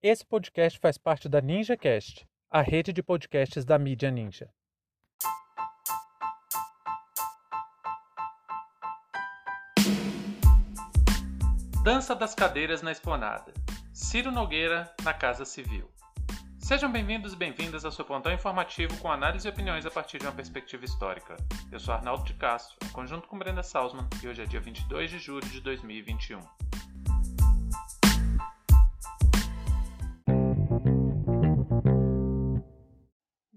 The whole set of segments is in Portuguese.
Esse podcast faz parte da NinjaCast, a rede de podcasts da mídia Ninja. Dança das cadeiras na esplanada. Ciro Nogueira na Casa Civil. Sejam bem-vindos e bem-vindas ao seu pontão informativo com análise e opiniões a partir de uma perspectiva histórica. Eu sou Arnaldo de Castro, em conjunto com Brenda Salzman, e hoje é dia 22 de julho de 2021.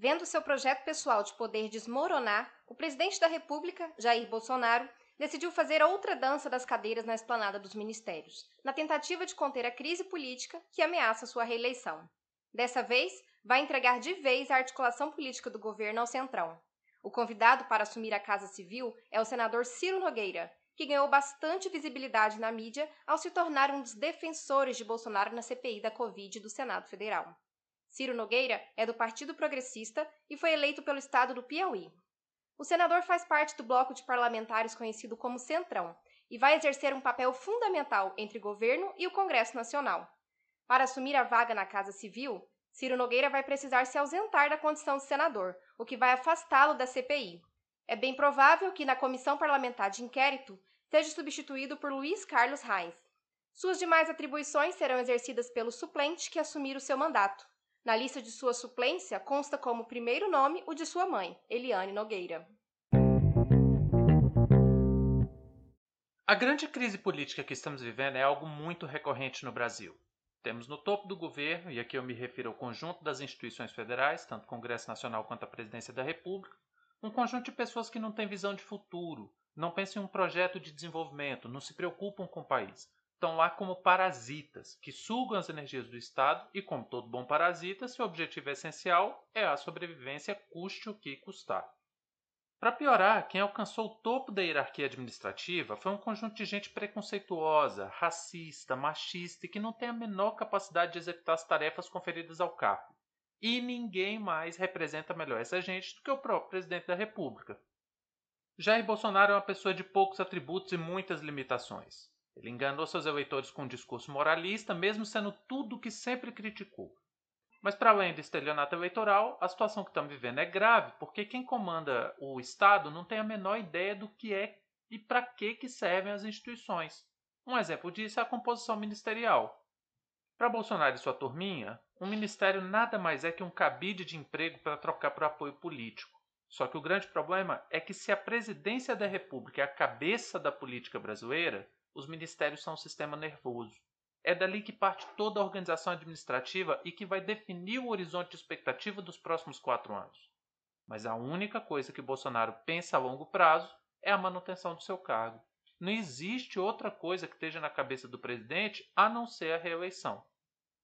Vendo seu projeto pessoal de poder desmoronar, o presidente da República, Jair Bolsonaro, decidiu fazer outra dança das cadeiras na esplanada dos ministérios, na tentativa de conter a crise política que ameaça sua reeleição. Dessa vez, vai entregar de vez a articulação política do governo ao Centrão. O convidado para assumir a Casa Civil é o senador Ciro Nogueira, que ganhou bastante visibilidade na mídia ao se tornar um dos defensores de Bolsonaro na CPI da Covid do Senado Federal. Ciro Nogueira é do Partido Progressista e foi eleito pelo estado do Piauí. O senador faz parte do bloco de parlamentares conhecido como Centrão e vai exercer um papel fundamental entre governo e o Congresso Nacional. Para assumir a vaga na Casa Civil, Ciro Nogueira vai precisar se ausentar da condição de senador, o que vai afastá-lo da CPI. É bem provável que na comissão parlamentar de inquérito seja substituído por Luiz Carlos Reis. Suas demais atribuições serão exercidas pelo suplente que assumir o seu mandato. Na lista de sua suplência consta como primeiro nome o de sua mãe, Eliane Nogueira. A grande crise política que estamos vivendo é algo muito recorrente no Brasil. Temos no topo do governo, e aqui eu me refiro ao conjunto das instituições federais, tanto o Congresso Nacional quanto a Presidência da República, um conjunto de pessoas que não têm visão de futuro, não pensam em um projeto de desenvolvimento, não se preocupam com o país. Estão lá como parasitas, que sugam as energias do Estado e, como todo bom parasita, seu objetivo essencial é a sobrevivência, custe o que custar. Para piorar, quem alcançou o topo da hierarquia administrativa foi um conjunto de gente preconceituosa, racista, machista e que não tem a menor capacidade de executar as tarefas conferidas ao cargo. E ninguém mais representa melhor essa gente do que o próprio presidente da República. Jair Bolsonaro é uma pessoa de poucos atributos e muitas limitações. Ele enganou seus eleitores com um discurso moralista, mesmo sendo tudo o que sempre criticou. Mas, para além do estelionato eleitoral, a situação que estamos vivendo é grave, porque quem comanda o Estado não tem a menor ideia do que é e para que, que servem as instituições. Um exemplo disso é a composição ministerial. Para Bolsonaro e sua turminha, um ministério nada mais é que um cabide de emprego para trocar por apoio político. Só que o grande problema é que, se a presidência da República é a cabeça da política brasileira, os ministérios são um sistema nervoso. É dali que parte toda a organização administrativa e que vai definir o horizonte de expectativa dos próximos quatro anos. Mas a única coisa que Bolsonaro pensa a longo prazo é a manutenção do seu cargo. Não existe outra coisa que esteja na cabeça do presidente a não ser a reeleição.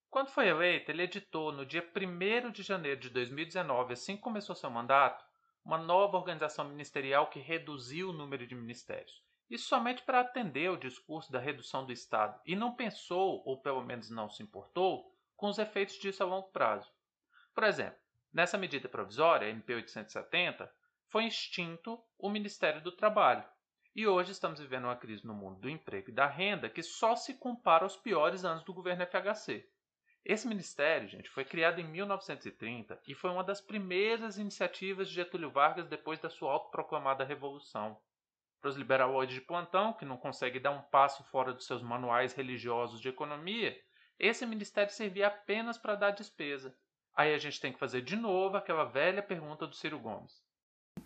Quando foi eleito, ele editou no dia 1 de janeiro de 2019, assim que começou seu mandato, uma nova organização ministerial que reduziu o número de ministérios. Isso somente para atender ao discurso da redução do Estado e não pensou, ou pelo menos não se importou, com os efeitos disso a longo prazo. Por exemplo, nessa medida provisória, MP 870, foi extinto o Ministério do Trabalho. E hoje estamos vivendo uma crise no mundo do emprego e da renda que só se compara aos piores anos do governo FHC. Esse ministério, gente, foi criado em 1930 e foi uma das primeiras iniciativas de Getúlio Vargas depois da sua autoproclamada revolução para os liberaloides de plantão, que não conseguem dar um passo fora dos seus manuais religiosos de economia, esse ministério servia apenas para dar despesa. Aí a gente tem que fazer de novo aquela velha pergunta do Ciro Gomes.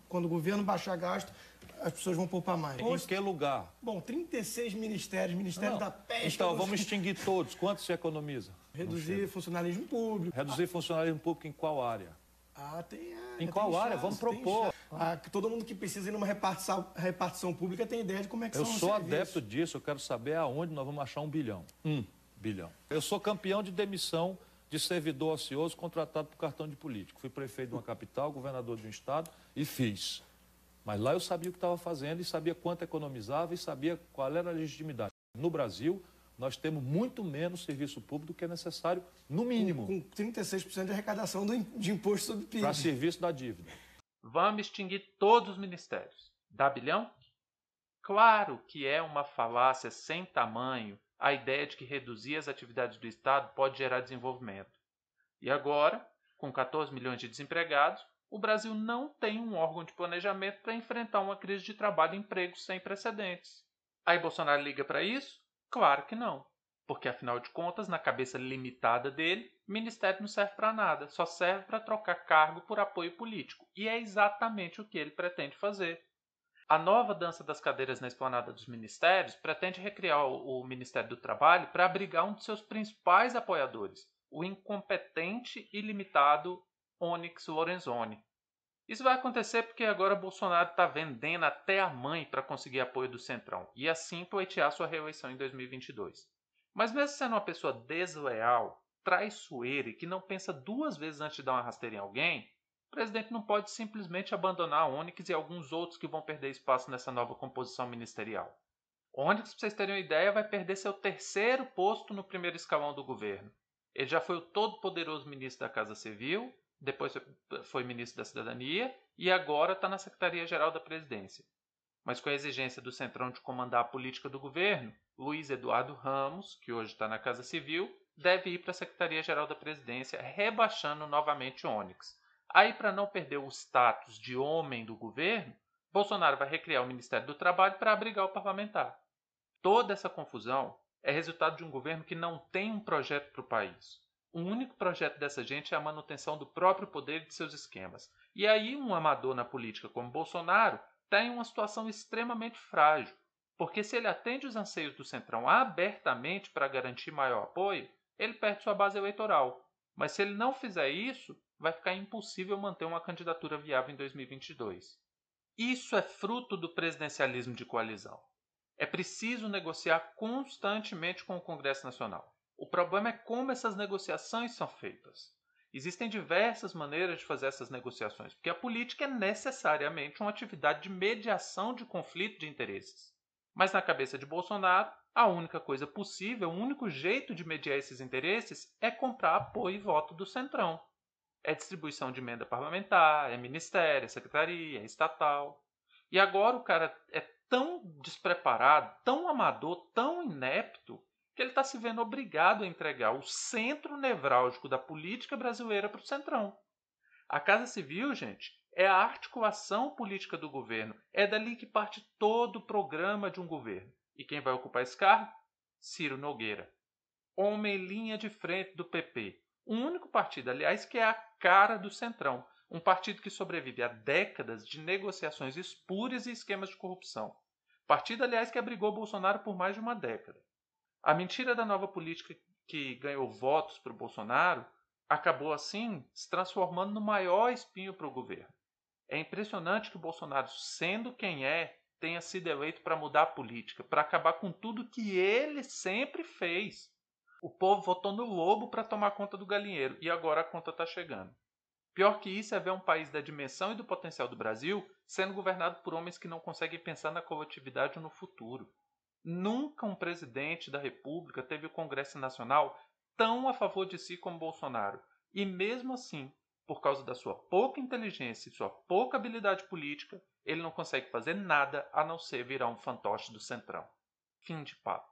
Quando o governo baixar gasto, as pessoas vão poupar mais. Em que lugar? Bom, 36 ministérios, Ministério Não. da Pesca. Então, vamos extinguir todos. Quanto se economiza? Reduzir funcionalismo público. Reduzir funcionalismo público em qual área? Ah, tem área. Em qual tem área? chance, Vamos propor. Ah, todo mundo que precisa ir numa repartição, repartição pública tem ideia de como é que Eu são os sou adepto disso, eu quero saber aonde nós vamos achar um bilhão. Um bilhão. Eu sou campeão de demissão de servidor ocioso contratado por cartão de político. Fui prefeito de uma capital, governador de um estado e fiz. Mas lá eu sabia o que estava fazendo e sabia quanto economizava e sabia qual era a legitimidade. No Brasil, nós temos muito menos serviço público do que é necessário, no mínimo, Com 36% de arrecadação do, de imposto sobre PIB. para serviço da dívida. Vamos extinguir todos os ministérios. Dá bilhão? Claro que é uma falácia sem tamanho a ideia de que reduzir as atividades do Estado pode gerar desenvolvimento. E agora, com 14 milhões de desempregados, o Brasil não tem um órgão de planejamento para enfrentar uma crise de trabalho e emprego sem precedentes. Aí Bolsonaro liga para isso? Claro que não. Porque, afinal de contas, na cabeça limitada dele, ministério não serve para nada, só serve para trocar cargo por apoio político. E é exatamente o que ele pretende fazer. A nova dança das cadeiras na esplanada dos ministérios pretende recriar o Ministério do Trabalho para abrigar um de seus principais apoiadores, o incompetente e limitado Onyx Lorenzoni. Isso vai acontecer porque agora Bolsonaro está vendendo até a mãe para conseguir apoio do Centrão e assim pleitear sua reeleição em 2022. Mas mesmo sendo uma pessoa desleal, traiçoeira e que não pensa duas vezes antes de dar uma rasteira em alguém, o presidente não pode simplesmente abandonar a Onyx e alguns outros que vão perder espaço nessa nova composição ministerial. Onyx, para vocês terem uma ideia, vai perder seu terceiro posto no primeiro escalão do governo. Ele já foi o todo-poderoso ministro da Casa Civil, depois foi ministro da Cidadania e agora está na Secretaria-Geral da Presidência. Mas com a exigência do Centrão de comandar a política do governo, Luiz Eduardo Ramos, que hoje está na Casa Civil, deve ir para a Secretaria-Geral da Presidência, rebaixando novamente o Onyx. Aí, para não perder o status de homem do governo, Bolsonaro vai recriar o Ministério do Trabalho para abrigar o parlamentar. Toda essa confusão é resultado de um governo que não tem um projeto para o país. O único projeto dessa gente é a manutenção do próprio poder e de seus esquemas. E aí, um amador na política como Bolsonaro está em uma situação extremamente frágil, porque se ele atende os anseios do Centrão abertamente para garantir maior apoio, ele perde sua base eleitoral. Mas se ele não fizer isso, vai ficar impossível manter uma candidatura viável em 2022. Isso é fruto do presidencialismo de coalizão. É preciso negociar constantemente com o Congresso Nacional. O problema é como essas negociações são feitas. Existem diversas maneiras de fazer essas negociações, porque a política é necessariamente uma atividade de mediação de conflito de interesses. Mas na cabeça de Bolsonaro, a única coisa possível, o único jeito de mediar esses interesses é comprar apoio e voto do Centrão. É distribuição de emenda parlamentar, é ministério, é secretaria, é estatal. E agora o cara é tão despreparado, tão amador, tão inepto, que ele está se vendo obrigado a entregar o centro nevrálgico da política brasileira para o Centrão. A Casa Civil, gente, é a articulação política do governo. É dali que parte todo o programa de um governo. E quem vai ocupar esse cargo? Ciro Nogueira. Homem linha de frente do PP. O único partido, aliás, que é a cara do Centrão. Um partido que sobrevive a décadas de negociações espúrias e esquemas de corrupção. Partido, aliás, que abrigou Bolsonaro por mais de uma década. A mentira da nova política que ganhou votos para o Bolsonaro acabou, assim, se transformando no maior espinho para o governo. É impressionante que o Bolsonaro, sendo quem é, tenha sido eleito para mudar a política, para acabar com tudo que ele sempre fez. O povo votou no lobo para tomar conta do galinheiro e agora a conta está chegando. Pior que isso é ver um país da dimensão e do potencial do Brasil sendo governado por homens que não conseguem pensar na coletividade ou no futuro. Nunca um presidente da República teve o Congresso Nacional tão a favor de si como Bolsonaro. E mesmo assim, por causa da sua pouca inteligência e sua pouca habilidade política, ele não consegue fazer nada a não ser virar um fantoche do Centrão. Fim de papo.